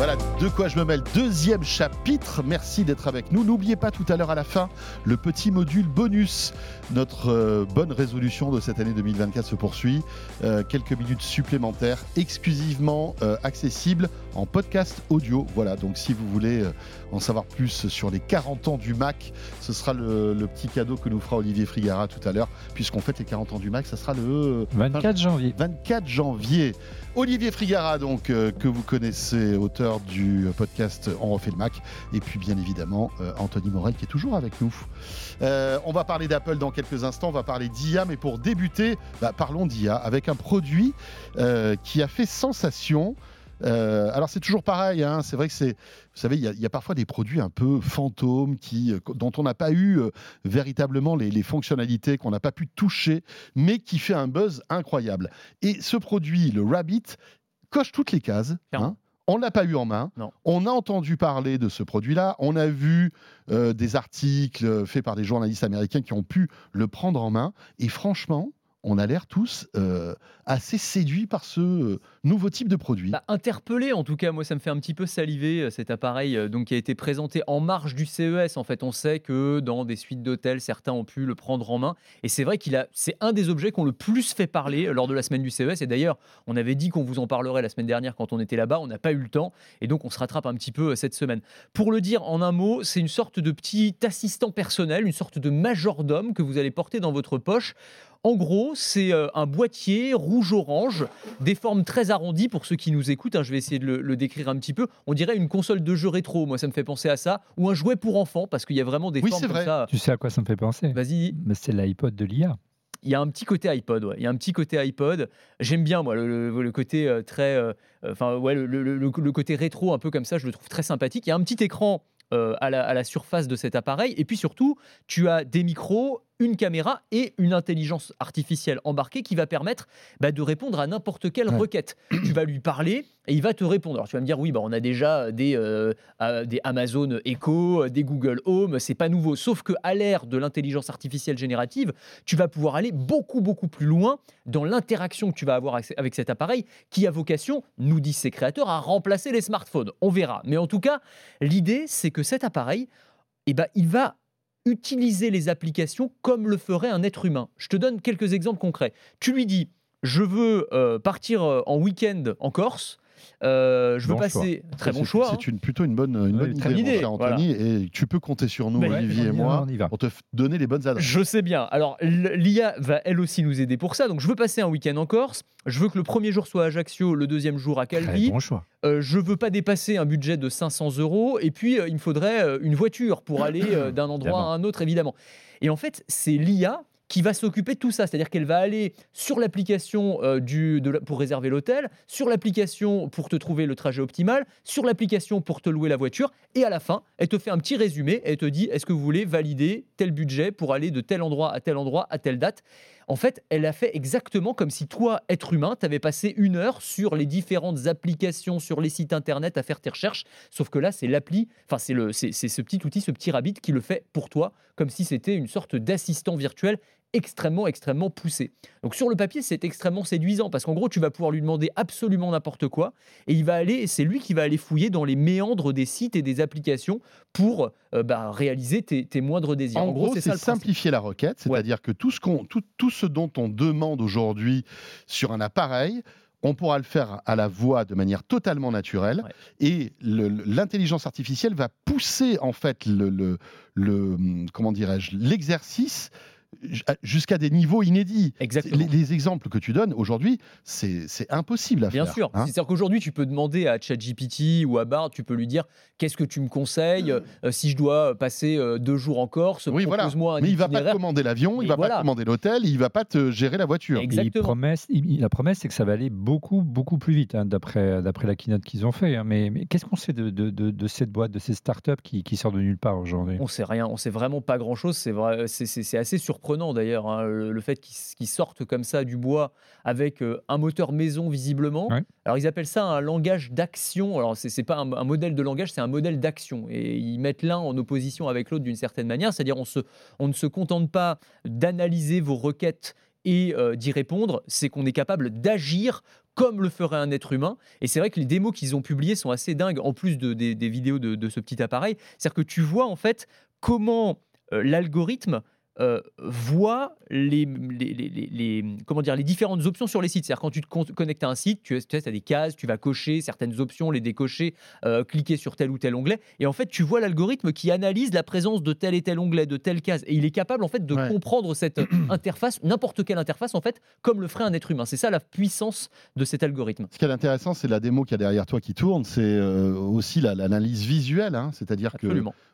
Voilà, de quoi je me mêle. Deuxième chapitre. Merci d'être avec nous. N'oubliez pas tout à l'heure à la fin le petit module bonus. Notre euh, bonne résolution de cette année 2024 se poursuit. Euh, quelques minutes supplémentaires exclusivement euh, accessibles en podcast audio. Voilà, donc si vous voulez en savoir plus sur les 40 ans du Mac, ce sera le, le petit cadeau que nous fera Olivier Frigara tout à l'heure, puisqu'on fête les 40 ans du Mac. Ça sera le 24 janvier. 24 janvier. Olivier Frigara, donc, que vous connaissez, auteur du podcast On refait le Mac. Et puis, bien évidemment, Anthony Morel qui est toujours avec nous. on va parler d'Apple dans quelques instants, on va parler d'IA. Mais pour débuter, bah, parlons d'IA avec un produit qui a fait sensation. Euh, alors c'est toujours pareil, hein, c'est vrai que c'est, vous savez, il y, a parfois des produits un peu fantômes qui, dont on n'a pas eu véritablement les, les fonctionnalités, qu'on n'a pas pu toucher, mais qui fait un buzz incroyable. Et ce produit, le Rabbit, coche toutes les cases. Hein. On ne l'a pas eu en main. Non. On a entendu parler de ce produit-là. On a vu euh, des articles faits par des journalistes américains qui ont pu le prendre en main. Et franchement, on a l'air tous euh, assez séduits par ce euh, nouveau type de produit. Bah, interpellé en tout cas, moi ça me fait un petit peu saliver euh, cet appareil donc qui a été présenté en marge du CES. En fait, on sait que dans des suites d'hôtels, certains ont pu le prendre en main et c'est vrai qu'il a, c'est un des objets qu'on le plus fait parler lors de la semaine du CES. Et d'ailleurs, on avait dit qu'on vous en parlerait la semaine dernière quand on était là-bas, on n'a pas eu le temps et donc on se rattrape un petit peu cette semaine. Pour le dire en un mot, c'est une sorte de petit assistant personnel, une sorte de majordome que vous allez porter dans votre poche. En gros, c'est un boîtier rouge-orange, des formes très arrondies pour ceux qui nous écoutent. Hein, je vais essayer de le, décrire un petit peu. On dirait une console de jeu rétro, moi ça me fait penser à ça, ou un jouet pour enfants, parce qu'il y a vraiment des formes comme ça. Tu sais à quoi ça me fait penser? Vas-y. C'est l'iPod de l'IA il y a un petit côté iPod, ouais. Il y a un petit côté iPod. J'aime bien moi le, côté euh, très, euh, enfin ouais, le, côté rétro un peu comme ça. Je le trouve très sympathique. Il y a un petit écran euh, à, la, à, la, surface de cet appareil. Et puis surtout, tu as des micros une caméra et une intelligence artificielle embarquée qui va permettre bah, de répondre à n'importe quelle requête. tu vas lui parler et il va te répondre. Alors tu vas me dire oui, bah, on a déjà des, euh, des Amazon Echo, des Google Home, c'est pas nouveau. Sauf que à l'ère de l'intelligence artificielle générative, tu vas pouvoir aller beaucoup beaucoup plus loin dans l'interaction que tu vas avoir avec cet appareil qui a vocation, nous disent ses créateurs, à remplacer les smartphones. On verra. Mais en tout cas, l'idée c'est que cet appareil, eh ben, il va utiliser les applications comme le ferait un être humain. Je te donne quelques exemples concrets. Tu lui dis, je veux euh, partir euh, en week-end en Corse. Euh, je veux passer. Très bon choix. C'est une, plutôt une bonne, une bonne idée, Anthony. Et tu peux compter sur nous, Olivier et moi, pour te donner les bonnes adresses. Je sais bien. Alors, l'IA va elle aussi nous aider pour ça. Donc, je veux passer un week-end en Corse. Je veux que le premier jour soit à Ajaccio, le deuxième jour à Calvi. bon choix. Euh, je veux pas dépasser un budget de 500 euros. Et puis, euh, il me faudrait euh, une voiture pour aller d'un endroit à un autre, évidemment. Et en fait, c'est l'IA qui va s'occuper de tout ça. C'est-à-dire qu'elle va aller sur l'application euh, pour réserver l'hôtel, sur l'application pour te trouver le trajet optimal, sur l'application pour te louer la voiture, et à la fin, elle te fait un petit résumé elle te dit est-ce que vous voulez valider tel budget pour aller de tel endroit à tel endroit à telle date? En fait, elle a fait exactement comme si toi, être humain, tu avais passé une heure sur les différentes applications, sur les sites internet à faire tes recherches. Sauf que là, c'est l'appli, enfin, c'est ce petit outil, ce petit rabbit qui le fait pour toi, comme si c'était une sorte d'assistant virtuel extrêmement, extrêmement poussé. Donc sur le papier, c'est extrêmement séduisant parce qu'en gros, tu vas pouvoir lui demander absolument n'importe quoi et il va aller, c'est lui qui va aller fouiller dans les méandres des sites et des applications pour euh, bah, réaliser tes, moindres désirs. En, gros, c'est simplifier la requête, c'est-à-dire que tout ce, qu'on, tout, tout ce dont on demande aujourd'hui sur un appareil, on pourra le faire à la voix de manière totalement naturelle et l'intelligence artificielle va pousser en fait le, le comment dirais-je l'exercice jusqu'à des niveaux inédits. Exactement. Les, exemples que tu donnes aujourd'hui, c'est impossible à Bien faire. Bien sûr. Hein. C'est-à-dire qu'aujourd'hui, tu peux demander à ChatGPT ou à Bard, tu peux lui dire qu'est-ce que tu me conseilles mmh. euh, si je dois passer euh, deux jours en Corse. Oui, voilà. Un Mais il va pas te commander l'avion, il va pas te commander l'hôtel, il va pas te gérer la voiture. Exactement. la promesse, c'est que ça va aller beaucoup, beaucoup plus vite, hein, d'après la keynote qu'ils ont fait. Hein. Mais, qu'est-ce qu'on sait de, de, cette boîte, de ces startups qui, qui sortent de nulle part aujourd'hui? On sait rien. On sait vraiment pas grand-chose. C'est assez surprenant prenant d'ailleurs, hein, le, fait qu'ils sortent comme ça du bois avec euh, un moteur maison visiblement. Alors ils appellent ça un langage d'action. Alors c'est pas un, modèle de langage, c'est un modèle d'action. Et ils mettent l'un en opposition avec l'autre d'une certaine manière. C'est-à-dire on, on ne se contente pas d'analyser vos requêtes et euh, d'y répondre, c'est qu'on est capable d'agir comme le ferait un être humain. Et c'est vrai que les démos qu'ils ont publiées sont assez dingues, en plus de- des, des vidéos de, de ce petit appareil. C'est-à-dire que tu vois en fait comment euh, l'algorithme euh, voit les, les, les- les- les- comment dire, les différentes options sur les sites. C'est-à-dire quand tu te con- connectes à un site, tu, tu as des cases, tu vas cocher certaines options, les décocher, euh, cliquer sur tel ou tel onglet. Et en fait, tu vois l'algorithme qui analyse la présence de tel et tel onglet, de telle case. Et il est capable en fait de Ouais. comprendre cette interface, n'importe quelle interface en fait, comme le ferait un être humain. C'est ça la puissance de cet algorithme. Ce qui est intéressant, c'est la démo qu'il y a derrière toi qui tourne. C'est euh, aussi la- l'analyse visuelle, hein. c'est-à-dire que.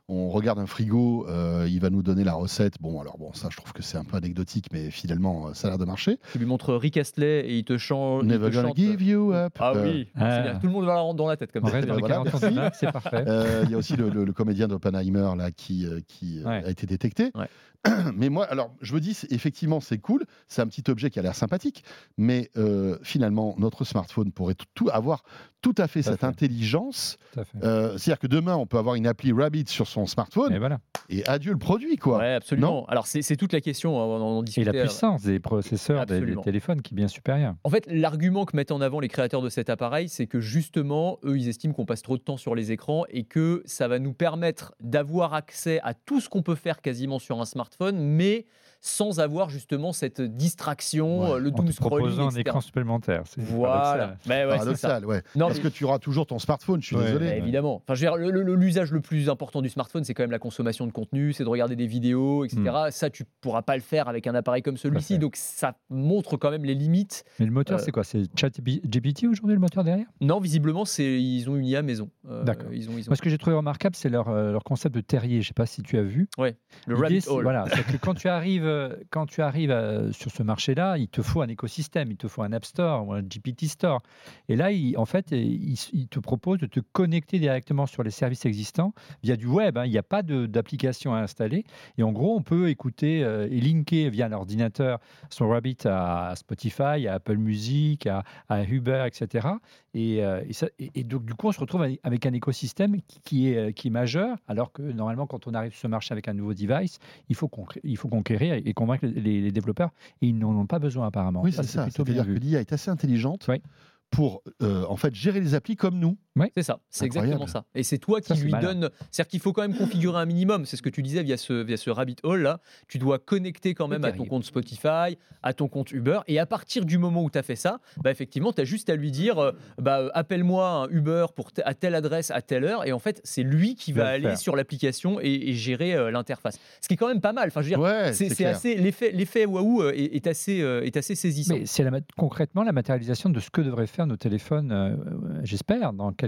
On regarde un frigo, euh, il va nous donner la recette. Bon, alors bon, ça, je trouve que c'est un peu anecdotique, mais finalement, euh, ça a l'air de marcher. Tu lui montres Rick Astley et il te, chan- il Never te gonna chante. give you up. Ah Euh, oui, Ah. c'est bien. tout le monde va la rendre dans la tête comme ça. Voilà, 40 merci. cm, c'est parfait. Euh, Il y a aussi le, le- le comédien d'Oppenheimer là qui, qui Ouais. a été détecté. Ouais. Mais moi, alors, je me dis, effectivement, c'est cool. C'est un petit objet qui a l'air sympathique. Mais euh, finalement, notre smartphone pourrait tout, tout- avoir tout à fait Tout cette fait. intelligence. Euh, C'est-à-dire que demain, on peut avoir une appli Rabbit sur son smartphone Et voilà. et adieu le produit, quoi. Ouais, absolument. Alors, c'est toute la question. hein, On en Et la puissance des processeurs des, téléphones qui est bien supérieure. En fait, l'argument que mettent en avant les créateurs de cet appareil, c'est que justement, eux, ils estiment qu'on passe trop de temps sur les écrans et que ça va nous permettre d'avoir accès à tout ce qu'on peut faire quasiment sur un smartphone, mais sans avoir justement cette distraction, Ouais, euh, le En doom scrolling, un etc. écran supplémentaire. c'est Voilà. paradoxal. Mais ouais, c'est ça. Ouais. Non, Parce mais- que tu auras toujours ton smartphone, je suis Ouais. désolé. Bah, évidemment. Enfin, dire, le- le- l'usage le plus important du smartphone, c'est quand même la consommation de contenu, c'est de regarder des vidéos, etc. Ça, tu pourras pas le faire avec un appareil comme celui-ci. Donc, ça montre quand même les limites. Mais le moteur, Euh, c'est quoi? C'est ChatGPT aujourd'hui le moteur derrière? Non, visiblement, ils ont une IA maison. Euh, D'accord. Ils ont, ils ont Moi, ce que j'ai trouvé remarquable, c'est leur, leur concept de terrier. Je sais pas si tu as vu. le L'idée, rabbit hole. Voilà, c'est que quand tu arrives, euh, quand tu arrives euh, sur ce marché-là, il te faut un écosystème, il te faut un App Store ou un GPT Store. Et là, en fait, il, il te propose de te connecter directement sur les services existants via du web. hein. Il n'y a pas d'application à installer. Et en gros, on peut écouter euh, et linker via l'ordinateur son Rabbit à Spotify, à Apple Music, à Uber, etc. Et, euh, et ça- et- et donc, du coup, on se retrouve avec- un écosystème qui, qui est, euh, qui est majeur, alors que normalement, quand on arrive sur ce marché avec un nouveau device, il faut, il faut conquérir et convaincre les, les développeurs, et ils n'en ont pas besoin apparemment. Oui, c'est ça. C'est-à-dire que l'IA est assez intelligente Oui. pour euh, en fait gérer les applis comme nous. C'est ça, c'est exactement ça. Et c'est toi qui Ça, lui donne. C'est-à-dire qu'il faut quand même configurer un minimum. C'est ce que tu disais via ce, via ce rabbit hole là. Tu dois connecter quand même à ton compte Spotify, à ton compte Uber. Et à partir du moment où tu as fait ça, bah effectivement, tu as juste à lui dire euh, bah, euh, appelle-moi un Uber pour à telle adresse à telle heure. Et en fait, c'est lui qui va va le aller faire. sur l'application et, et gérer euh, l'interface. Ce qui est quand même pas mal. Enfin, je veux dire, Ouais, c'est c'est c'est clair. assez. L'effet waouh est, est assez, euh, est assez saisissant. Mais c'est concrètement la matérialisation de ce que devraient faire nos téléphones, j'espère, dans quelques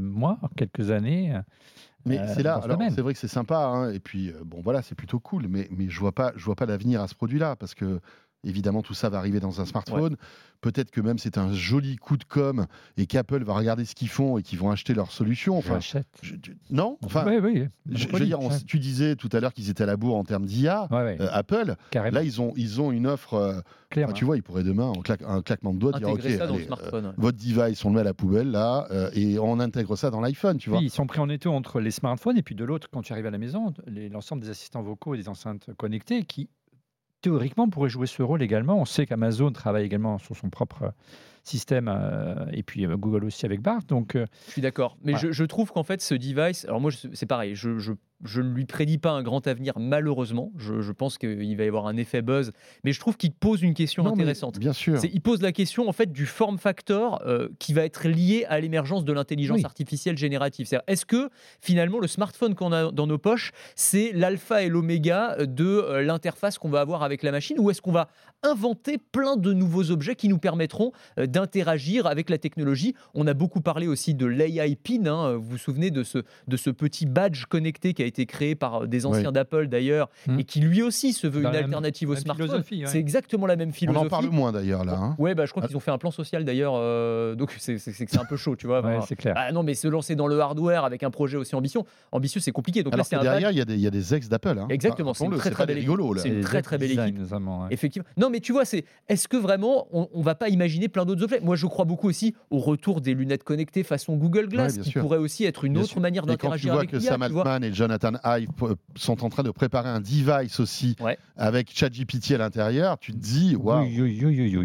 mois, quelques années. Mais euh, c'est là, alors c'est vrai que c'est sympa, hein, et puis euh, bon voilà, c'est plutôt cool, mais, mais je vois pas, je vois pas l'avenir à ce produit-là, parce que évidemment tout ça va arriver dans un smartphone. Peut-être que même c'est un joli coup de com et qu'Apple va regarder ce qu'ils font et qu'ils vont acheter leur solution. Enfin, je- non, enfin, oui, oui. je, je veux dire, on- tu disais tout à l'heure qu'ils étaient à la bourre en termes d'IA. Ouais, ouais, euh, Apple, carrément, là ils ont, ils ont une offre. euh, enfin, tu vois, ils pourraient demain, en claque- un claquement de doigts, dire ok, ça dans le allez, euh, smartphone. ouais. votre device, on le met à la poubelle là, euh, et on intègre ça dans l'iPhone, tu vois. Oui, ils sont pris en étau entre les smartphones et puis de l'autre, quand tu arrives à la maison, l'ensemble des assistants vocaux et des enceintes connectées qui, théoriquement, pourraient jouer ce rôle également. On sait qu'Amazon travaille également sur son propre système euh, et puis euh, Google aussi avec Bart. Donc, euh, Je suis d'accord. Mais Voilà. je, je trouve qu'en fait, ce device, alors moi, c'est pareil, je, je, je ne lui prédis pas un grand avenir, malheureusement. Je, je pense qu'il va y avoir un effet buzz. Mais je trouve qu'il pose une question Non, intéressante. Bien sûr. Il pose la question en fait du form factor euh, qui va être lié à l'émergence de l'intelligence Oui. artificielle générative. Est-ce que finalement le smartphone qu'on a dans nos poches, c'est l'alpha et l'oméga de euh, l'interface qu'on va avoir avec la machine, ou est-ce qu'on va inventer plein de nouveaux objets qui nous permettront euh, d'interagir avec la technologie? On a beaucoup parlé aussi de l'AI Pin. hein. Vous vous souvenez de ce, de ce petit badge connecté qui a été créé par euh, des anciens d'Apple d'ailleurs, Hmm. et qui lui aussi se veut Dans une la même- alternative au smartphone. ouais. C'est exactement la même On philosophie. en parle moins d'ailleurs là. hein. Ouais, bah, je crois Ah. qu'ils ont fait un plan social d'ailleurs, euh, donc c'est un peu chaud, tu vois. ouais, c'est clair. ah non, mais se lancer dans le hardware avec un projet aussi ambitieux, ambitieux, c'est compliqué. Donc là, Alors que derrière, il y, a des- il y a des ex d'Apple. hein. Exactement, c'est une Rappelons-le, très, c'est très des belle là. c'est une très, très belle équipe. Effectivement. Non, mais tu vois, c'est est-ce que vraiment on, on va pas imaginer plein d'autres objets? Moi, je crois beaucoup aussi au retour des lunettes connectées façon Google Glass, qui pourrait aussi être une autre manière d'interagir vois avec que. Sam. Altman et Jonathan P- sont en train de préparer un device aussi Ouais. avec ChatGPT à l'intérieur, tu te dis, waouh.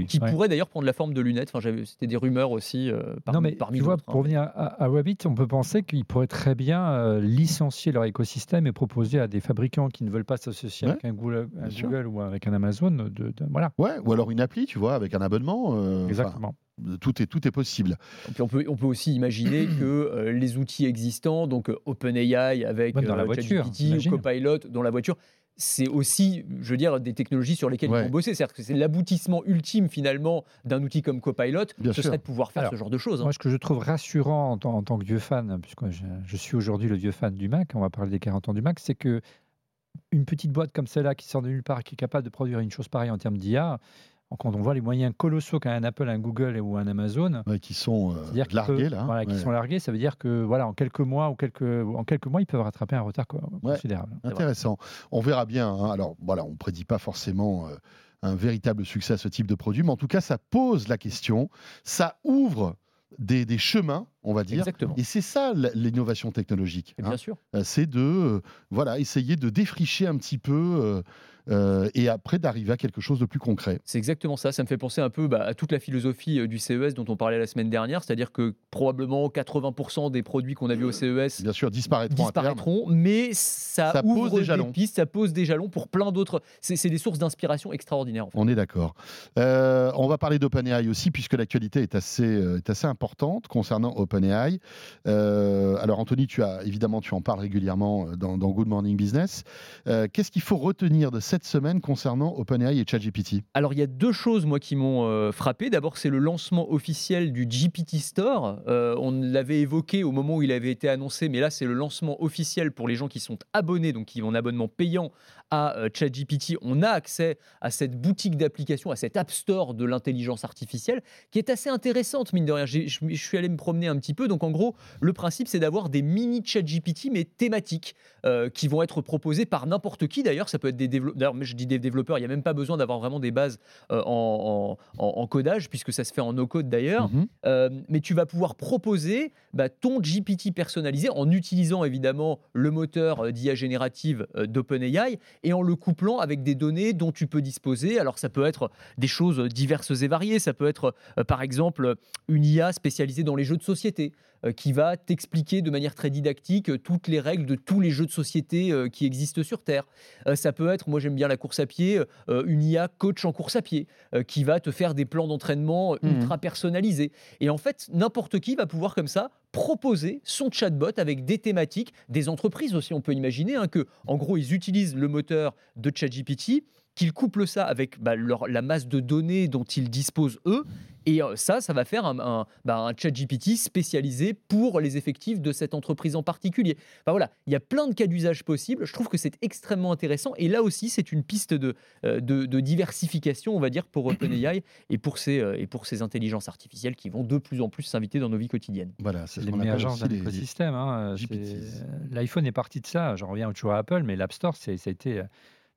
Qui Ouais. pourrait d'ailleurs prendre la forme de lunettes. Enfin, c'était des rumeurs aussi. euh, par- non, mais parmi tu vois, hein. pour venir à, à Rabbit, on peut penser qu'ils pourraient très bien euh, licencier leur écosystème et proposer à des fabricants qui ne veulent pas s'associer Ouais, avec un Google, un ou avec un Amazon. De, de- voilà, Ouais, ou alors une appli, tu vois, avec un abonnement. euh, exactement. Tout, est, tout est possible. Puis on, peut, on peut aussi imaginer que euh, les outils existants, donc euh, OpenAI avec dans la euh, voiture, imagine. Copilot dans la voiture, c'est aussi, je veux dire, des technologies sur lesquelles Ouais. il faut bosser. C'est-à-dire que c'est l'aboutissement ultime finalement d'un outil comme Copilot, Bien ce sûr. serait de pouvoir faire Alors, ce genre de choses. hein. Moi, ce que je trouve rassurant en, tant- en tant que vieux fan, puisque je, je suis aujourd'hui le vieux fan du Mac, on va parler des 40 ans du Mac, c'est que une petite boîte comme celle-là qui sort de nulle part, qui est capable de produire une chose pareille en termes d'IA, quand on voit les moyens colossaux qu'a un Apple, un Google ou un Amazon, Ouais, qui sont euh, largués, là. voilà, qui sont largués, ça veut dire que voilà, en quelques mois ou quelques, en quelques mois, ils peuvent rattraper un retard quoi, Ouais. considérable. Intéressant. On verra bien. hein. Alors, voilà, on ne prédit pas forcément euh, un véritable succès à ce type de produit, mais en tout cas, ça pose la question, ça ouvre des, des chemins, on va dire. Exactement. Et c'est ça l'innovation technologique. Et hein. bien sûr. Euh, C'est de euh, voilà, essayer de défricher un petit peu euh, euh, et après d'arriver à quelque chose de plus concret. C'est exactement ça. Ça me fait penser un peu bah, à toute la philosophie euh, du CES dont on parlait la semaine dernière, c'est-à-dire que probablement 80% des produits qu'on a vus au CES Bien sûr, disparaîtront, mais ça, Ça pose des des, jalons. pistes, ça pose des jalons pour plein d'autres. C'est des sources d'inspiration extraordinaires. en fait. On est d'accord. Euh, on va parler d'OpenAI aussi, puisque l'actualité est assez, euh, est assez importante concernant OpenAI. Euh, alors, Anthony, tu as évidemment, tu en parles régulièrement euh, dans, dans Good Morning Business. Euh, Qu'est-ce qu'il faut retenir de cette semaine concernant OpenAI et ChatGPT Alors, il y a deux choses, moi, qui m'ont euh, frappé. D'abord, c'est le lancement officiel du GPT Store. Euh, on l'avait évoqué au moment où il avait été annoncé, mais là, c'est le lancement officiel pour les gens qui sont abonnés, donc qui ont un abonnement payant à euh, ChatGPT. On a accès à cette boutique d'applications, à cet App Store de l'intelligence artificielle, qui est assez intéressante, mine de rien. Je suis allé me promener un petit peu. Donc, en gros, le principe, c'est d'avoir des mini ChatGPT, mais thématiques, qui vont être proposés par n'importe qui. D'ailleurs, ça peut être des développeurs. D'ailleurs, mais je dis des développeurs, il n'y a même pas besoin d'avoir vraiment des bases euh, en, en- en- en codage, puisque ça se fait en no-code d'ailleurs. Mhm. Euh, mais tu vas pouvoir proposer bah, ton GPT personnalisé en utilisant évidemment le moteur euh, d'IA générative d'OpenAI et en le couplant avec des données dont tu peux disposer. Alors ça peut être des choses diverses et variées. Ça peut être par exemple une IA spécialisée dans les jeux de société qui va t'expliquer de manière très didactique euh, toutes les règles de tous les jeux de société euh, qui existent sur Terre. Euh, ça peut être, moi j'aime bien la course à pied, euh, une IA coach en course à pied euh, qui va te faire des plans d'entraînement euh, Mhm. ultra personnalisés. Et en fait, n'importe qui va pouvoir comme ça proposer son chatbot avec des thématiques, des entreprises aussi, on peut imaginer hein, que, en gros, ils utilisent le moteur de ChatGPT, qu'ils couplent ça avec bah, leur- la masse de données dont ils disposent eux, et euh, ça, ça va faire un, un, bah, un ChatGPT spécialisé pour les effectifs de cette entreprise en particulier. Enfin voilà, il y a plein de cas d'usage possibles. Je trouve que c'est extrêmement intéressant. Et là aussi, c'est une piste de, euh, de, de diversification, on va dire, pour OpenAI et pour ces, euh, et pour ces intelligences artificielles qui vont de plus en plus s'inviter dans nos vies quotidiennes. Voilà, c'est ce qu'on appelle aussi d'un les- écosystème. hein, L'iPhone est parti de ça. J'en reviens toujours à Apple, mais l'App Store, ça a été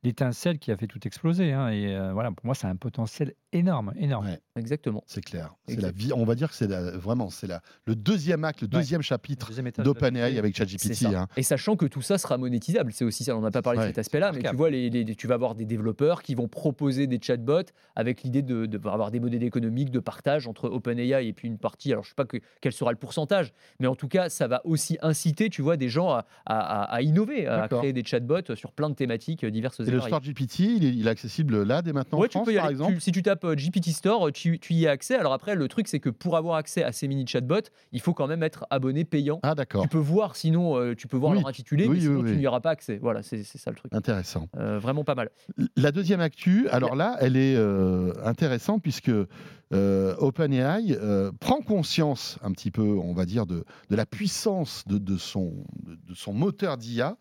l'étincelle qui a fait tout exploser. hein, et euh, voilà, pour moi, c'est un potentiel énorme, énorme. Ouais. Exactement. C'est clair. C'est la vie. On va dire que c'est la- vraiment c'est la- le deuxième acte, le Ouais. deuxième chapitre d'OpenAI avec ChatGPT. hein. Et sachant que tout ça sera monétisable, c'est aussi ça, on n'a pas parlé Ouais. de cet aspect-là, mais tu vois, les, les- tu vas avoir des développeurs qui vont proposer des chatbots avec l'idée de, de avoir des modèles économiques de partage entre OpenAI et puis une partie, alors je ne sais pas que, quel sera le pourcentage, mais en tout cas, ça va aussi inciter, tu vois, des gens à, à- à- à innover, à créer des chatbots sur plein de thématiques diverses et, Et le. Store GPT, il est, il est accessible là dès maintenant Ouais, en tu France, peux y par aller. exemple Tu- si tu tapes euh, GPT Store, tu, tu y as accès. Alors après, le truc, c'est que pour avoir accès à ces mini chatbots, il faut quand même être abonné payant. Ah d'accord. Tu peux voir, sinon, euh, tu peux voir Oui. leur intitulé, Oui, mais sinon, oui, tu n'y auras pas accès. Voilà, c'est c'est ça le truc. Intéressant. Euh, vraiment pas mal. La deuxième actu, alors là, elle est euh, intéressante puisque euh, OpenAI euh, prend conscience un petit peu, on va dire, de, la puissance de son moteur d'IA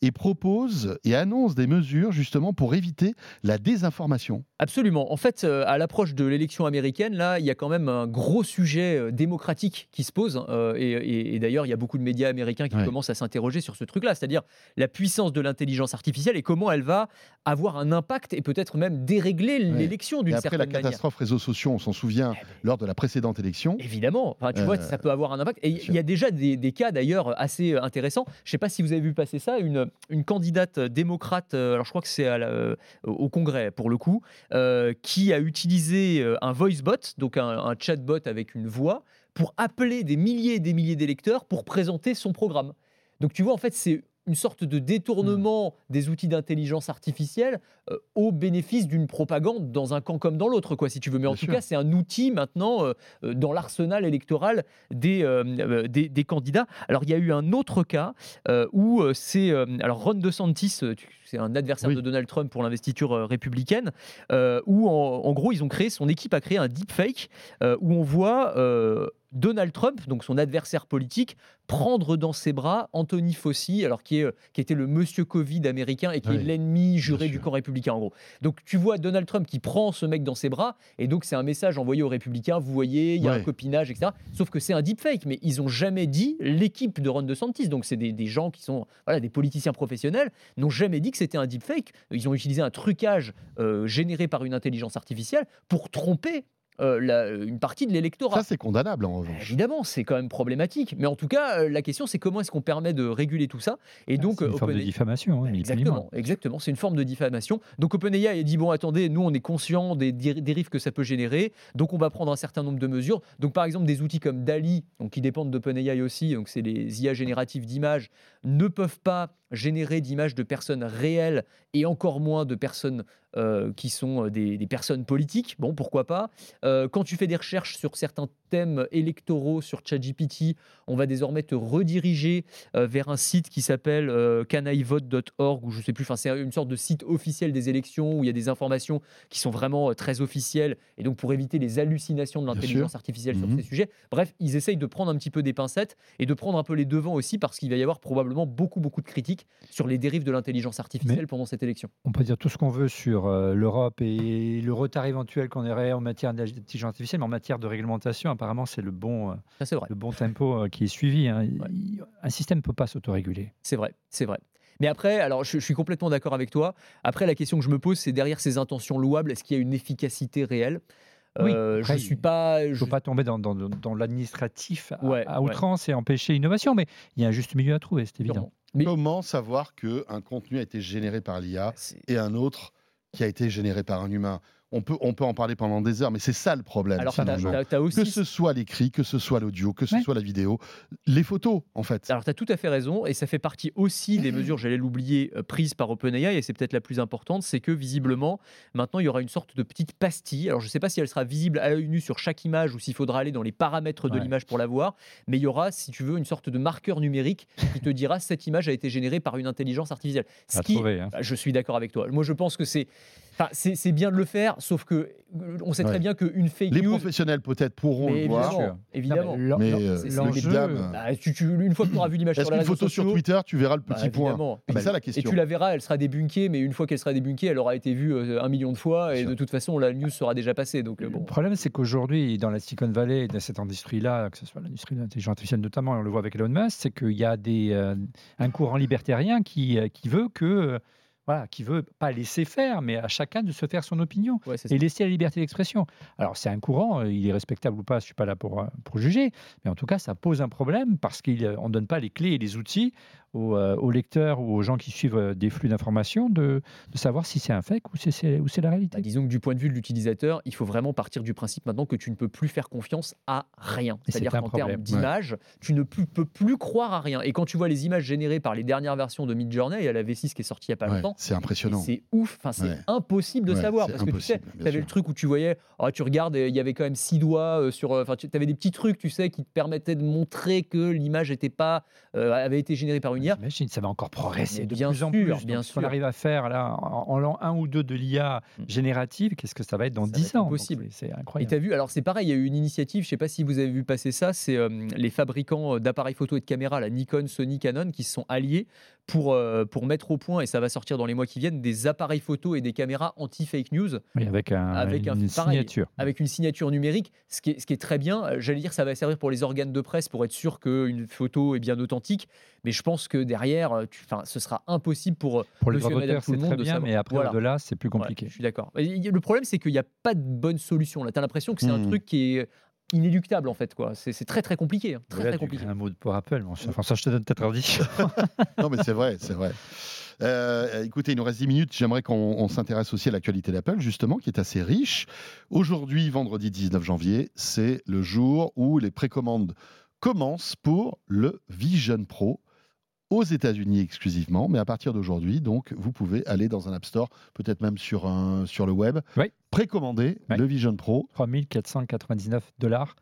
et propose et annonce des mesures justement pour éviter la désinformation. Absolument. En fait, euh, à l'approche de l'élection américaine, là, il y a quand même un gros sujet euh, démocratique qui se pose. euh, et et- et d'ailleurs, il y a beaucoup de médias américains qui Ouais. commencent à s'interroger sur ce truc-là, c'est-à-dire la puissance de l'intelligence artificielle et comment elle va avoir un impact et peut-être même dérégler l'élection d'une après la certaine manière. catastrophe réseaux sociaux, on s'en souvient, Eh ben, lors de la précédente élection. Évidemment, enfin, tu vois, ça peut avoir un impact. Et il y a déjà des, des cas d'ailleurs assez intéressants. Je ne sais pas si vous avez vu passer ça, une, une candidate démocrate, alors je crois que c'est la- au Congrès pour le coup, euh, qui a utilisé euh, un voice bot, donc un, un chatbot avec une voix, pour appeler des milliers et des milliers d'électeurs pour présenter son programme. Donc tu vois, en fait, c'est une sorte de détournement des outils d'intelligence artificielle euh, au bénéfice d'une propagande dans un camp comme dans l'autre, quoi, si tu veux. Mais en Bien tout sûr. cas, c'est un outil maintenant euh, dans l'arsenal électoral des, euh, des, des candidats. Alors, il y a eu un autre cas où c'est. alors, Ron DeSantis, tu- c'est un adversaire Oui. de Donald Trump pour l'investiture euh, républicaine, euh, où en, en gros, ils ont créé, son équipe a créé un deepfake euh, où on voit. Donald Trump, donc son adversaire politique, prendre dans ses bras Anthony Fauci, alors qui, est, qui était le monsieur Covid américain et qui est l'ennemi juré du camp républicain en gros. Donc tu vois Donald Trump qui prend ce mec dans ses bras et donc c'est un message envoyé aux républicains, vous voyez, il y a Ouais. un copinage, etc. Sauf que c'est un deepfake, mais ils ont jamais dit l'équipe de Ron DeSantis, donc c'est des, des gens qui sont voilà, des politiciens professionnels, n'ont jamais dit que c'était un deepfake. Ils ont utilisé un trucage euh, généré par une intelligence artificielle pour tromper euh, la- une partie de l'électorat. Ça, c'est condamnable en revanche. Évidemment, c'est quand même problématique. Mais en tout cas, euh, la question, c'est comment est-ce qu'on permet de réguler tout ça Et donc, C'est une forme de OpenAI- diffamation, hein. Exactement, exactement. C'est une forme de diffamation. Donc OpenAI a dit bon, attendez, nous on est conscient des dérives que ça peut générer, donc on va prendre un certain nombre de mesures. Donc par exemple des outils comme DALI, donc qui dépendent d'OpenAI aussi, donc c'est les IA génératives d'images, ne peuvent pas générer d'images de personnes réelles et encore moins de personnes euh, qui sont euh, des, personnes politiques. Bon, pourquoi pas. Euh, quand tu fais des recherches sur certains thèmes électoraux sur ChatGPT, on va désormais te rediriger euh, vers un site qui s'appelle euh, canaivote.org ou je sais plus, enfin c'est une sorte de site officiel des élections où il y a des informations qui sont vraiment euh, très officielles et donc pour éviter les hallucinations de l'intelligence artificielle Mhm. sur ces sujets. Bref, ils essayent de prendre un petit peu des pincettes et de prendre un peu les devants aussi parce qu'il va y avoir probablement beaucoup beaucoup de critiques sur les dérives de l'intelligence artificielle Mais- pendant cette élection. On peut dire tout ce qu'on veut sur euh, l'Europe et le retard éventuel qu'on aurait en matière d'intelligence artificielle, mais en matière de réglementation, apparemment, c'est le bon, euh, Ça c'est vrai. le bon tempo euh, qui est suivi. hein. Ouais. Un système ne peut pas s'autoréguler. C'est vrai, c'est vrai. Mais après, alors je, je suis complètement d'accord avec toi. Après, la question que je me pose, c'est derrière ces intentions louables, est-ce qu'il y a une efficacité réelle? Oui, Euh, après, je suis pas. Il ne je- faut pas tomber dans, dans- dans l'administratif à, Ouais, à ouais. outrance et empêcher l'innovation, mais il y a un juste milieu à trouver, c'est évident. Sûrement. Mais Comment savoir qu'un contenu a été généré par l'IA et un autre qui a été généré par un humain? On peut, on peut en parler pendant des heures, mais c'est ça le problème. alors, aussi que ce soit l'écrit, que ce soit l'audio, que ce Ouais. soit la vidéo, les photos, en fait. Alors, tu as tout à fait raison, et ça fait partie aussi des mesures, j'allais l'oublier, euh, prises par OpenAI, et c'est peut-être la plus importante, c'est que visiblement, maintenant, il y aura une sorte de petite pastille. Alors, je ne sais pas si elle sera visible à l'œil nu sur chaque image ou s'il faudra aller dans les paramètres de Ouais. l'image pour la voir, mais il y aura, si tu veux, une sorte de marqueur numérique qui te dira cette image a été générée par une intelligence artificielle. Ce À qui, trouver, hein. bah, je suis d'accord avec toi. Moi, je pense que c'est, enfin, c'est, bien de le faire, sauf que euh, on sait très Ouais. bien qu'une fake Les news. professionnels, peut-être, pourront mais le voir. évidemment, sûr. évidemment. Non, Mais l'en- euh, le Bah, tu- tu- une fois que tu auras vu l'image sur les réseaux photo sur Twitter, tu verras le bah, petit point évidemment. C'est Et- ça la Et question. tu la verras, elle sera débunkée, mais une fois qu'elle sera débunkée, elle aura été vue euh, un million de fois, et de toute façon, la news sera déjà passée. Donc, euh, Le bon. problème, c'est qu'aujourd'hui, dans la Silicon Valley, dans cette industrie-là, que ce soit l'industrie de l'intelligence artificielle notamment, et on le voit avec Elon Musk, c'est qu'il y a des, euh, un courant libertarien qui, qui veut que, euh, voilà, qui veut pas laisser faire, mais à chacun de se faire son opinion Ouais, et laisser la liberté d'expression. Alors, c'est un courant, euh, il est respectable ou pas, je suis pas là pour, euh, pour juger, mais en tout cas, ça pose un problème parce qu'on ne donne pas les clés et les outils aux, euh, aux lecteurs ou aux gens qui suivent euh, des flux d'informations de, de savoir si c'est un fake ou si c'est ou c'est la réalité. Bah, disons que du point de vue de l'utilisateur, il faut vraiment partir du principe maintenant que tu ne peux plus faire confiance à rien. C'est C'est-à-dire qu'en termes d'image, tu ne peux, peux plus croire à rien. Et quand tu vois les images générées par les dernières versions de Midjourney, il y a la V6 qui est sortie il n'y a pas Ouais, longtemps, c'est impressionnant. C'est ouf, enfin, c'est Ouais. impossible de Ouais, savoir. Parce que tu sais, tu avais sûr. le truc où tu voyais, oh, tu regardes, il y avait quand même six doigts euh, sur. euh, Enfin, tu avais des petits trucs, tu sais, qui te permettaient de montrer que l'image était pas, euh, avait été générée par une J'imagine, ça va encore progresser de bien plus en sûr, plus. bien Donc, ce qu'on sûr. arrive à faire là, en, en l'an 1 ou 2 de l'IA Mm. générative, qu'est-ce que ça va être dans Ça va 10 être ans? Donc, impossible. C'est c'est Et incroyable. tu as vu, alors c'est pareil, il y a eu une initiative, je sais pas si vous avez vu passer ça, c'est euh, les fabricants euh, d'appareils photo et de caméras, la Nikon, Sony, Canon, qui se sont alliés pour, euh, pour mettre au point, et ça va sortir dans les mois qui viennent, des appareils photo et des caméras anti-fake news. Oui, avec, un, Avec un- une pareil. signature. avec une signature numérique, ce qui est, ce qui est très bien. Euh, J'allais dire, ça va servir pour les organes de presse pour être sûr qu'une photo est bien authentique, mais je pense que derrière, euh, tu, ce sera impossible pour. Pour Monsieur droits et madame d'auteur, le c'est très bien, mais après, Voilà. au-delà, c'est plus Ouais, compliqué. je suis d'accord. Le problème, c'est qu'il n'y a pas de bonne solution. Tu as l'impression que c'est un Mhm. truc qui est inéluctable, en fait. quoi. C'est très, très compliqué. hein, Très, très compliqué. un mot pour Apple, mon cher. Enfin, ça, je te donne peut-être. Non, mais c'est vrai, c'est vrai. Euh, écoutez, il nous reste 10 minutes. J'aimerais qu'on on s'intéresse aussi à l'actualité d'Apple, justement, qui est assez riche. Aujourd'hui, vendredi 19 janvier, c'est le jour où les précommandes commencent pour le Vision Pro aux États-Unis exclusivement, mais à partir d'aujourd'hui, donc, vous pouvez aller dans un App Store, peut-être même sur, un, sur le web, Oui. précommander Oui. le Vision Pro 3499 dollars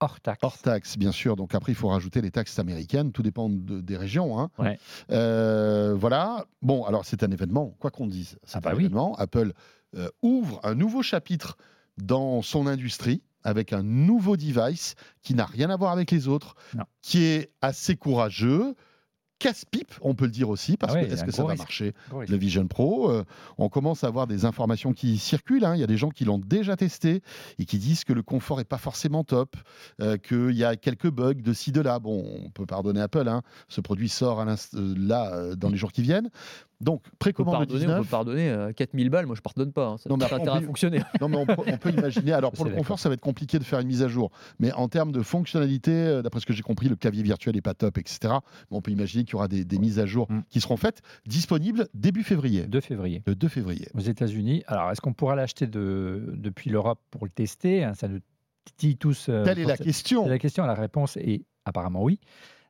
hors taxe. Hors taxe, bien sûr. Donc après, il faut rajouter les taxes américaines. Tout dépend de- des régions. hein. Ouais. Euh, voilà. Bon, alors c'est un événement, quoi qu'on dise. C'est Ah bah un oui. événement. Apple euh, ouvre un nouveau chapitre dans son industrie avec un nouveau device qui n'a rien à voir avec les autres, Non. qui est assez courageux, casse-pipe, on peut le dire aussi, parce Ah ouais, que est-ce que ça va risque. marcher le Vision Pro. Euh, on commence à avoir des informations qui circulent. hein. Il y a des gens qui l'ont déjà testé et qui disent que le confort n'est pas forcément top, euh, qu'il y a quelques bugs de ci, de là. Bon, on peut pardonner Apple. hein. Ce produit sort à euh, là dans les jours qui viennent. Donc, On peut précommande pardonner, on peut 19. pardonner euh, 4000 balles. Moi, je pardonne pas. hein. Ça Non, mais n'a après, pas on intérêt à fonctionner. Non, mais on peut, on peut imaginer. Alors, pour le confort, ça va être compliqué de faire une mise à jour. Mais en termes de fonctionnalité, euh, d'après ce que j'ai compris, le clavier virtuel n'est pas top, etc. Mais on peut imaginer qu'il y aura des, des mises à jour Mm. qui seront faites, disponibles début février. 2 février. Le 2 février. aux États-Unis. Alors, est-ce qu'on pourra l'acheter de, depuis l'Europe pour le tester hein, Ça nous titille tous. euh, Telle est la question. La question. La réponse est apparemment oui.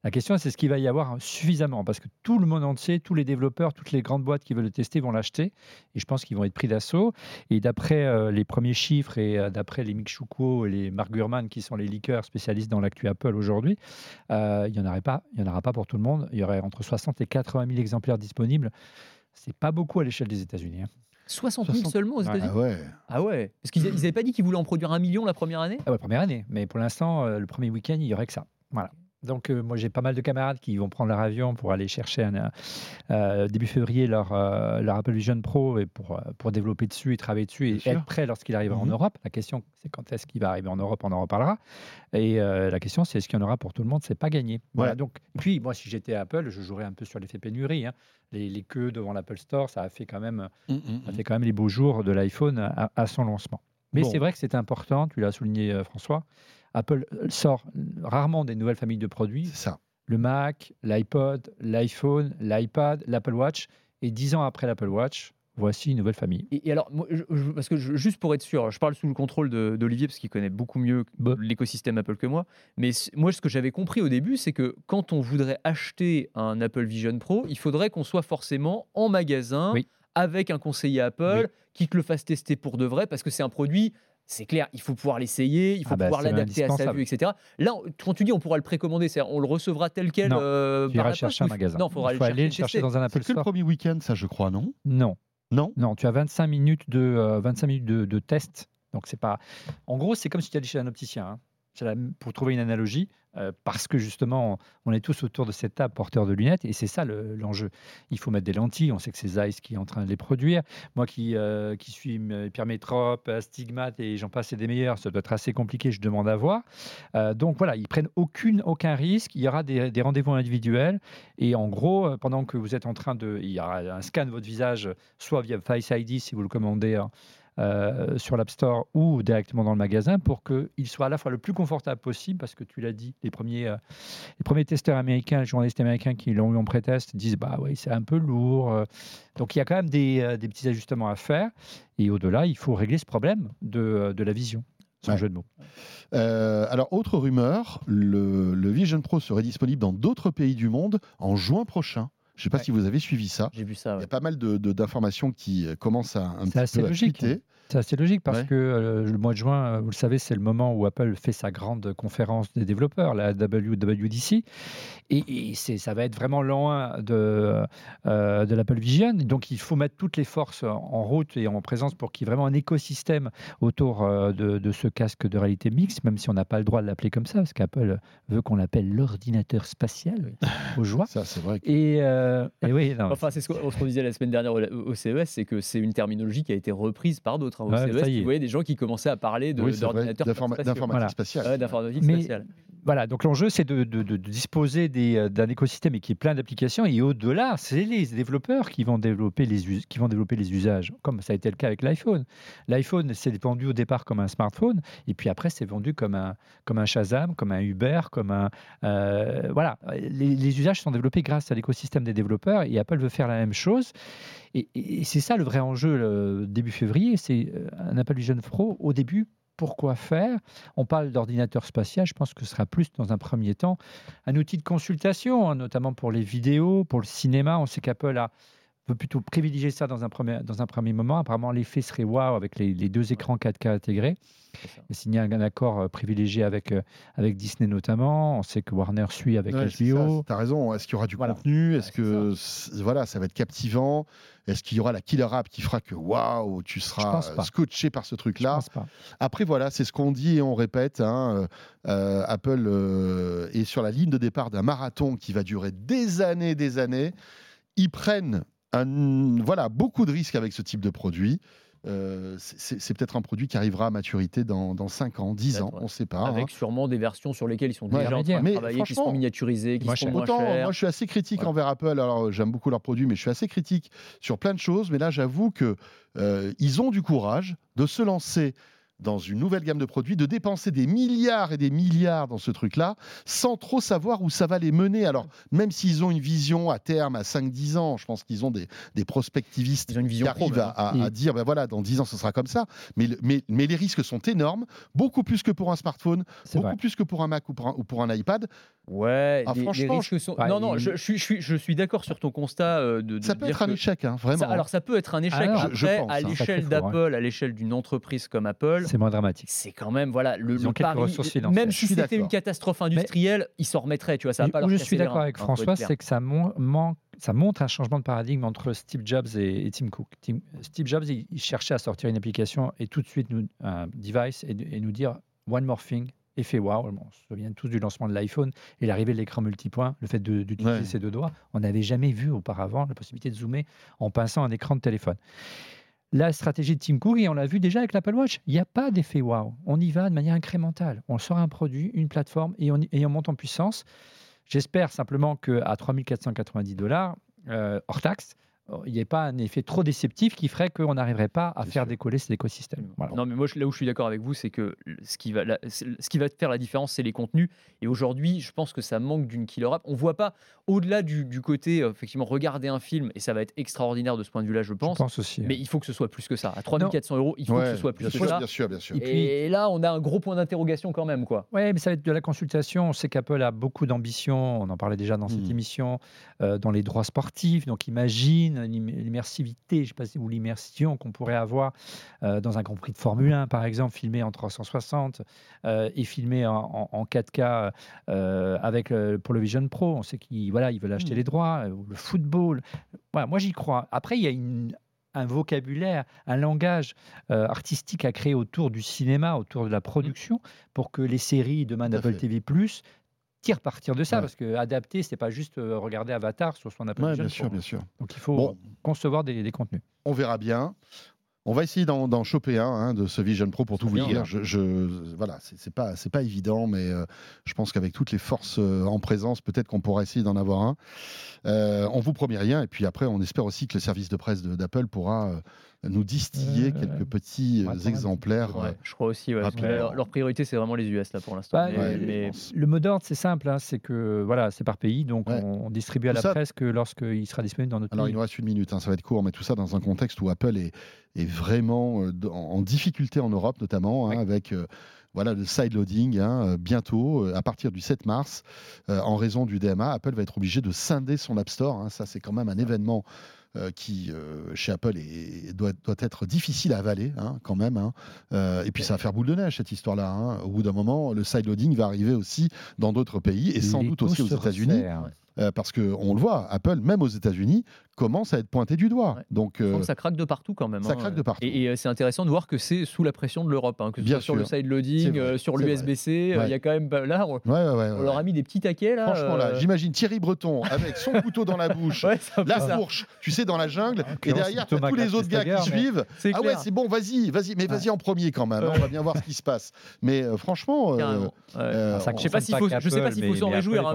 La question, c'est ce qu'il va y avoir suffisamment parce que tout le monde entier, tous les développeurs, toutes les grandes boîtes qui veulent le tester vont l'acheter et je pense qu'ils vont être pris d'assaut. Et d'après euh, les premiers chiffres et euh, d'après les Mick Chouko et les Mark Gurman qui sont les leakers spécialistes dans l'actu Apple aujourd'hui, euh, il n'y en aurait pas, il y en aura pas pour tout le monde. Il y aurait entre 60 et 80 000 exemplaires disponibles. C'est pas beaucoup à l'échelle des États-Unis. hein. 60 000 60. seulement aux Ouais. États-Unis? Ah ouais. Ah ouais Parce qu'ils n'avaient pas dit qu'ils voulaient en produire un million la première année? Ah ouais, première année. Mais pour l'instant, le premier week-end, il y aurait que ça. Voilà. Donc, euh, moi, j'ai pas mal de camarades qui vont prendre leur avion pour aller chercher un, euh, début février leur, euh, leur Apple Vision Pro et pour, euh, pour développer dessus et travailler dessus Bien et sûr. être prêt lorsqu'il arrivera en Mhm. Europe. La question, c'est quand est-ce qu'il va arriver en Europe On en reparlera. Et la question, c'est est-ce qu'il y en aura pour tout le monde? C'est pas gagné. Voilà. Donc, puis, moi, si j'étais Apple, je jouerais un peu sur l'effet pénurie. hein. Les, les queues devant l'Apple Store, ça a fait quand même ça fait quand même les beaux jours de l'iPhone à, à son lancement. Mais Bon. c'est vrai que c'est important, tu l'as souligné François, Apple euh, sort rarement des nouvelles familles de produits. C'est ça. Le Mac, l'iPod, l'iPhone, l'iPad, l'Apple Watch. Et dix ans après l'Apple Watch, voici une nouvelle famille. Et, et alors, moi, je- je- parce que je- juste pour être sûr, je parle sous le contrôle de- d'Olivier parce qu'il connaît beaucoup mieux Bah. l'écosystème Apple que moi. Mais moi, ce que j'avais compris au début, c'est que quand on voudrait acheter un Apple Vision Pro, il faudrait qu'on soit forcément en magasin Oui. avec un conseiller Apple Oui. qui te le fasse tester pour de vrai parce que c'est un produit. C'est clair, il faut pouvoir l'essayer, il faut Ah bah, pouvoir c'est l'adapter à sa vue, etc. Là, on- quand tu dis on pourra le précommander, c'est on le recevra tel quel Non, euh, Tu iras chercher un magasin. Non, il faudra Il faut aller le chercher dans un C'est Apple que le Store. premier week-end, ça, je crois, non? Non, Non? Non, tu as 25 minutes de, euh, 25 minutes de, de test. Donc, c'est pas. En gros, c'est comme si tu allais chez un opticien. hein. Pour trouver une analogie, euh, parce que justement, on est tous autour de cette table porteur de lunettes, et c'est ça le- l'enjeu. Il faut mettre des lentilles, on sait que c'est Zeiss qui est en train de les produire. Moi qui, euh, suis euh, hypermétrope, astigmate, et j'en passe, c'est des meilleurs, ça doit être assez compliqué, je demande à voir. Euh, donc voilà, ils prennent aucun risque, il y aura des, rendez-vous individuels, et en gros, pendant que vous êtes en train de... Il y aura un scan de votre visage, soit via Face ID si vous le commandez hein, euh, sur l'App Store ou directement dans le magasin pour qu'il soit à la fois le plus confortable possible, parce que tu l'as dit, les premiers, euh, les premiers testeurs américains, les journalistes américains qui l'ont eu en pré-test disent bah oui, c'est un peu lourd. euh. Donc il y a quand même des, des petits ajustements à faire. Et au-delà, il faut régler ce problème de, de la vision. Ouais. jeu de mots. Euh, alors, autre rumeur, le, le Vision Pro serait disponible dans d'autres pays du monde en juin prochain. Je ne sais pas Ouais. si vous avez suivi ça. J'ai vu ça. Il ouais. y a pas mal de- de- d'informations qui euh, commencent à un petit assez peu à logique. C'est assez logique parce Ouais. que euh, le mois de juin, euh, vous le savez, c'est le moment où Apple fait sa grande conférence des développeurs, la WWDC. Et, ça va être vraiment loin de, euh, de l'Apple Vision. Donc il faut mettre toutes les forces en- route et en présence pour qu'il y ait vraiment un écosystème autour euh, de, de ce casque de réalité mixte, même si on n'a pas le droit de l'appeler comme ça, parce qu'Apple veut qu'on l'appelle l'ordinateur spatial, aux joies. Ça, c'est vrai. que- Et, euh, et oui, non, Enfin, c'est ce qu'on disait la semaine dernière au, au CES, c'est que c'est une terminologie qui a été reprise par d'autres. Hein. Ouais, CES, vous voyez des gens qui commençaient à parler Oui, d'ordinateurs spatiaux. d'informatique Voilà. spatiale. Ouais, d'informatique Mais- spatiale. Voilà, donc l'enjeu, c'est de, de- de disposer euh, d'un écosystème et qui est plein d'applications. Et au-delà, c'est les développeurs qui vont, développer les us- qui vont développer les usages, comme ça a été le cas avec l'iPhone. L'iPhone, c'est vendu au départ comme un smartphone, et puis après, c'est vendu comme un, comme un Shazam, comme un Uber, comme un... euh, voilà, les, les usages sont développés grâce à l'écosystème des développeurs, et Apple veut faire la même chose. Et, c'est ça le vrai enjeu, le début février, c'est euh, un Apple Vision Pro au début. Pourquoi faire? On parle d'ordinateur spatial, je pense que ce sera plus dans un premier temps un outil de consultation, hein, notamment pour les vidéos, pour le cinéma. On sait qu'Apple a veut plutôt privilégier ça dans un premier, dans un premier moment. Apparemment, l'effet serait waouh avec les, les deux écrans 4K intégrés. A signé un, un accord euh, privilégié avec, euh, avec Disney notamment. On sait que Warner suit avec Ouais, HBO. T'as raison. Est-ce qu'il y aura du Voilà. contenu? Est-ce Ouais, que voilà, ça va être captivant? Est-ce qu'il y aura la killer app qui fera que waouh, tu seras pas. scotché par ce Je truc-là pense pas. Après, voilà, c'est ce qu'on dit et on répète. hein, euh, euh, Apple euh, est sur la ligne de départ d'un marathon qui va durer des années, des années. Ils prennent un, voilà, beaucoup de risques avec ce type de produit. Euh, c'est- peut-être un produit qui arrivera à maturité dans, dans 5 ans, 10 ans, ouais. on ne sait pas. hein. Avec sûrement des versions sur lesquelles ils sont Ouais, déjà en train de Mais travailler, qui seront franchement, miniaturisées, qui seront moins chères. moi, je suis assez critique envers Apple. Alors, j'aime beaucoup leurs produits, mais je suis assez critique sur plein de choses. Mais là, j'avoue que euh, ils ont du courage de se lancer dans une nouvelle gamme de produits, de dépenser des milliards et des milliards dans ce truc-là, sans trop savoir où ça va les mener. Alors, même s'ils ont une vision à terme, à 5-10 ans, je pense qu'ils ont des, des prospectivistes ont une vision qui arrivent à, à- dire, ben voilà, dans 10 ans, ce sera comme ça. Mais, mais, mais les risques sont énormes, beaucoup plus que pour un smartphone, beaucoup vrai. plus que pour un Mac ou pour un, ou pour un iPad. Ouais, Ah, les- les, franchement, risques sont. Ouais, non, non, je, je suis, je suis, je suis d'accord sur ton constat euh, de, de Ça peut dire être un échec, hein, vraiment. Ça- alors ça peut être un échec. Alors, Après, je- pense, à hein. l'échelle four, d'Apple, à l'échelle d'une entreprise comme Apple, C'est moins dramatique. c'est quand même voilà le, le pari. Même si c'était une catastrophe industrielle, ils s'en remettraient. Tu vois, ça va Mais pas où leur je suis d'accord avec hein, François, c'est que ça, mon- man- ça montre un changement de paradigme entre Steve Jobs et, et Tim Cook. Tim- Steve Jobs, il, il cherchait à sortir une application et tout de suite nous, un device et, et nous dire one more thing, effet wow. Bon, on se souvient tous du lancement de l'iPhone et l'arrivée de l'écran multipoint, le fait de- d'utiliser Ouais. ses deux doigts. On n'avait jamais vu auparavant la possibilité de zoomer en pinçant un écran de téléphone. La stratégie de Tim Cook, et on l'a vu déjà avec l'Apple Watch, il n'y a pas d'effet wow. On y va de manière incrémentale. On sort un produit, une plateforme et on, y- et on monte en puissance. J'espère simplement qu'à 3490 dollars, euh, hors taxe, il n'y ait pas un effet trop déceptif qui ferait qu'on n'arriverait pas à faire sûr. décoller cet écosystème. Voilà. Non, mais moi, là où je suis d'accord avec vous, c'est que ce qui, va, la- ce qui va faire la différence, c'est les contenus. Et aujourd'hui, je pense que ça manque d'une killer app. On voit pas, au-delà du, du côté, euh, effectivement, regarder un film, et ça va être extraordinaire de ce point de vue-là, je Je pense. pense aussi. Mais il faut que ce soit plus que ça. À 3400 euros, il faut Ouais, que ce soit plus que sûr, ça. bien sûr, bien sûr. Et puis- Et là, on a un gros point d'interrogation quand même, quoi. Oui, mais ça va être de la consultation. On sait qu'Apple a beaucoup d'ambition. On en parlait déjà dans cette Mhm. émission, euh, dans les droits sportifs. Donc imagine l'im- l'immersivité, je sais pas si- ou l'immersion qu'on pourrait avoir euh, dans un Grand Prix de Formule 1, par exemple, filmé en 360 euh, et filmé en, en- en 4K euh, avec pour le Vision Pro. On sait qu'ils voilà, ils veulent acheter Mhm. les droits, le football. Voilà, moi j'y crois. Après, il y a une un vocabulaire, un langage euh, artistique à créer autour du cinéma, autour de la production, pour que les séries demain d'Apple. TV+, tirent partir de ça, Ouais. parce que adapter, c'est pas juste euh, regarder Avatar sur son Apple Ouais, bien sûr, bien sûr. Donc il faut Bon, concevoir des, des contenus. on verra bien. On va essayer d'en choper un hein, de ce Vision Pro pour tout vous bien, dire. Je, je- voilà, c'est pas c'est pas évident, mais euh, je pense qu'avec toutes les forces euh, en présence, peut-être qu'on pourra essayer d'en avoir un. Euh, on vous promet rien, et puis après, on espère aussi que le service de presse d'Apple pourra nous distiller Euh, quelques petits euh, ouais, exemplaires. Ouais, euh, je crois aussi. ouais, parce que leur, leur priorité, c'est vraiment les US là pour l'instant. Bah, mais, Ouais, mais- je pense. Le mot d'ordre, c'est simple, hein, c'est que voilà, c'est par pays, donc Ouais. on, on distribue à Tout la ça- presse que lorsqu'il sera disponible dans notre Alors, il pays. nous reste une minute, hein, ça va être court, mais tout ça dans un contexte où Apple est, est vraiment euh, en, en difficulté en Europe, notamment, hein, avec euh, voilà, le sideloading. hein, bientôt, à partir du 7 mars, euh, en raison du DMA, Apple va être obligé de scinder son App Store. hein. ça, c'est quand même un événement euh, qui, euh, chez Apple, est- doit, doit être difficile à avaler, hein, quand même. hein. Euh, et puis, ça va faire boule de neige, cette histoire-là. hein. Au bout d'un moment, le sideloading va arriver aussi dans d'autres pays, et sans doute aussi aux États-Unis. Euh, parce qu'on le voit, Apple, même aux États-Unis, commence à être pointé du doigt. Ouais. Donc, Je euh, trouve que ça craque de partout quand même. ça hein. craque de partout. Et, et, euh, c'est intéressant de voir que c'est sous la pression de l'Europe, hein, que ce Bien soit sur le sûr. side loading, euh, sur l'USB-C, il Ouais. y a quand même pas- là, on, ouais, ouais, ouais, on leur a mis des petits taquets là. Franchement, là, euh, j'imagine Thierry Breton avec son couteau dans la bouche, la ça. fourche, tu sais, dans la jungle, et l'occurrence, derrière, tous les autres gars qui suivent. C'est Ah ouais, c'est bon, vas-y, vas-y, mais vas-y en premier quand même. hein, on va bien voir ce qui se passe. Mais franchement, euh, euh, Je sais pas s'il faut, je sais pas s'il faut mais- s'en mais réjouir,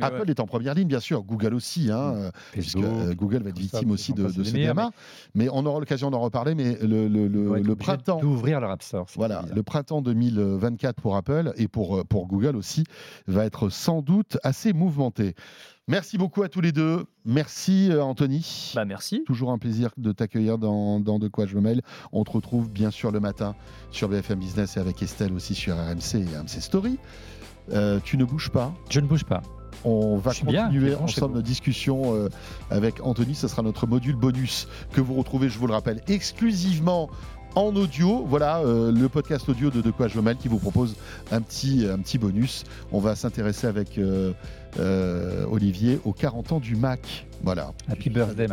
Apple est en première ligne, bien sûr. Google aussi, hein, euh, puisque Facebook, euh, Google va être victime ça, aussi de, de ce. Mais on aura l'occasion d'en reparler. Mais le, le- le- printemps, D'ouvrir leur App Store. Voilà, bizarre. le printemps 2024 pour Apple et pour, euh, pour Google aussi va être sans doute assez mouvementé. Merci beaucoup à tous les deux. Merci Anthony. Bah merci. Toujours un plaisir de t'accueillir dans, dans De quoi je me mêle. On te retrouve bien sûr le matin sur BFM Business et avec Estelle aussi sur RMC et RMC Story. Euh, tu ne bouges pas. Je ne bouge pas. On va bien, continuer ensemble nos discussions euh, avec Anthony. Ce sera notre module bonus que vous retrouvez, je vous le rappelle, exclusivement en audio. Voilà euh, le podcast audio de De quoi je me mêle qui vous propose un petit, un petit bonus. On va s'intéresser avec euh, euh, Olivier aux 40 ans du Mac. Voilà. Happy birthday,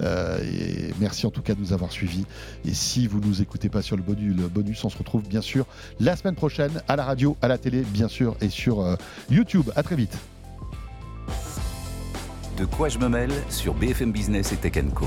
euh, et merci en tout cas de nous avoir suivis. Et si vous nous écoutez pas sur le bonus, le bonus, on se retrouve bien sûr la semaine prochaine à la radio, à la télé, bien sûr, et sur euh, YouTube. À très vite. De quoi je me mêle sur BFM Business et Tech Co.